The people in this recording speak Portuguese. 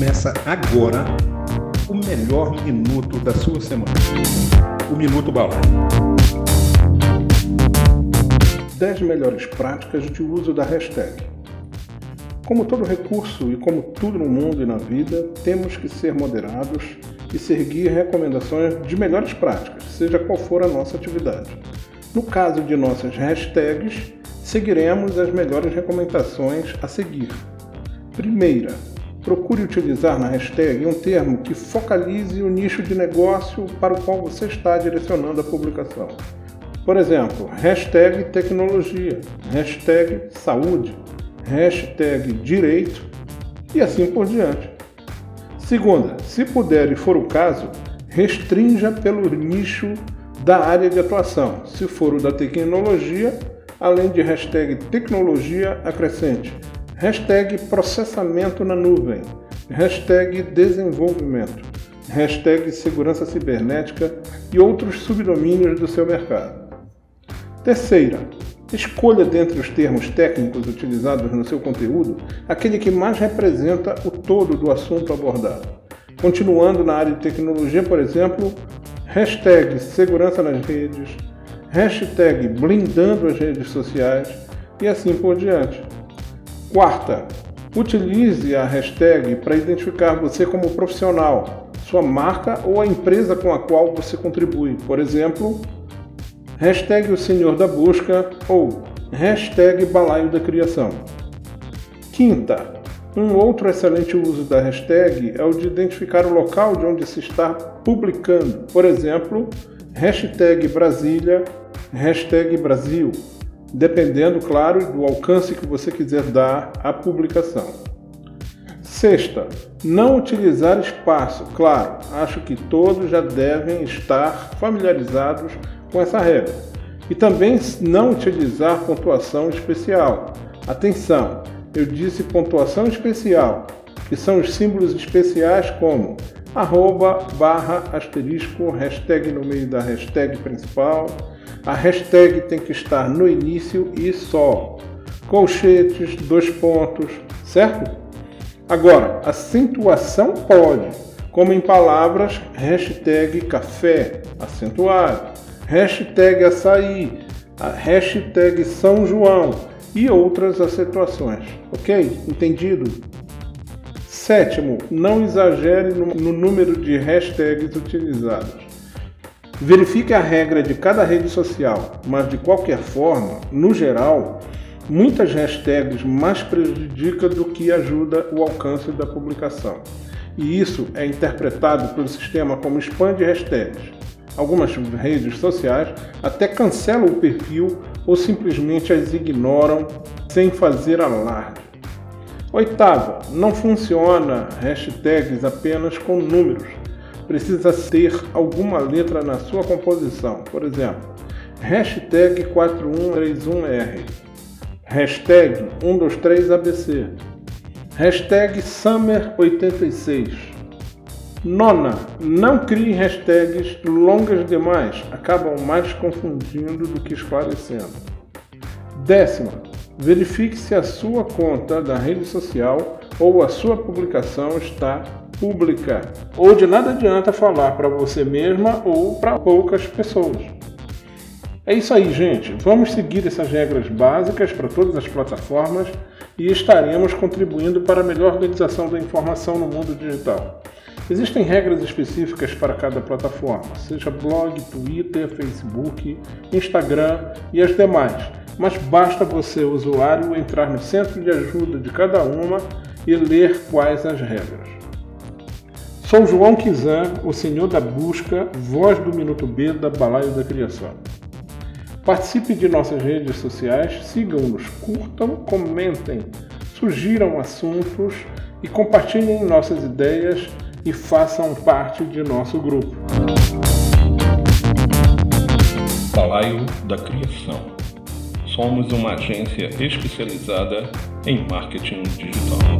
Começa agora o melhor minuto da sua semana. O Minuto Balaio. 10 melhores práticas de uso da hashtag. Como todo recurso e como tudo no mundo e na vida, temos que ser moderados e seguir recomendações de melhores práticas, seja qual for a nossa atividade. No caso de nossas hashtags, seguiremos as melhores recomendações a seguir. Primeira, procure utilizar na hashtag um termo que focalize o nicho de negócio para o qual você está direcionando a publicação. Por exemplo, hashtag tecnologia, hashtag saúde, hashtag direito e assim por diante. Segunda, se puder e for o caso, restrinja pelo nicho da área de atuação. Se for o da tecnologia, além de hashtag tecnologia, acrescente hashtag processamento na nuvem, hashtag desenvolvimento, hashtag segurança cibernética e outros subdomínios do seu mercado. Terceira, escolha dentre os termos técnicos utilizados no seu conteúdo aquele que mais representa o todo do assunto abordado. Continuando na área de tecnologia, por exemplo, hashtag segurança nas redes, hashtag blindando as redes sociais e assim por diante. Quarta, utilize a hashtag para identificar você como profissional, sua marca ou a empresa com a qual você contribui. Por exemplo, hashtag o senhor da busca ou hashtag balaio da criação. Quinta, um outro excelente uso da hashtag é o de identificar o local de onde se está publicando. Por exemplo, hashtag Brasília, hashtag Brasil dependendo, claro, do alcance que você quiser dar à publicação. Sexta, não utilizar espaço. Claro, acho que todos já devem estar familiarizados com essa regra. E também não utilizar pontuação especial. Atenção, eu disse pontuação especial, que são os símbolos especiais como arroba, barra, asterisco, hashtag no meio da hashtag principal, a hashtag tem que estar no início e só. Colchetes, dois pontos, certo? Agora, acentuação pode, como em palavras hashtag café, acentuado, hashtag açaí, hashtag São João e outras acentuações. Ok? Entendido? Sétimo, não exagere no, número de hashtags utilizados. Verifique a regra de cada rede social, mas de qualquer forma, no geral, muitas hashtags mais prejudicam do que ajuda o alcance da publicação. E isso é interpretado pelo sistema como spam de hashtags. Algumas redes sociais até cancelam o perfil ou simplesmente as ignoram sem fazer alarde. Oitava, não funciona hashtags apenas com números precisa ter alguma letra na sua composição. Por exemplo, hashtag 4131R, hashtag 123ABC, hashtag Summer86. Nona, não crie hashtags longas demais, acabam mais confundindo do que esclarecendo. Décima, verifique se a sua conta da rede social ou a sua publicação está pública, ou de nada adianta falar para você mesma ou para poucas pessoas. É isso aí, gente. Vamos seguir essas regras básicas para todas as plataformas e estaremos contribuindo para a melhor organização da informação no mundo digital. Existem regras específicas para cada plataforma, seja blog, Twitter, Facebook, Instagram e as demais, mas basta você, usuário, entrar no centro de ajuda de cada uma e ler quais as regras. Sou João Kizan, o senhor da busca, voz do Minuto B da Balaio da Criação. Participe de nossas redes sociais, sigam-nos, curtam, comentem, sugiram assuntos e compartilhem nossas ideias e façam parte de nosso grupo. Balaio da Criação. Somos uma agência especializada em marketing digital.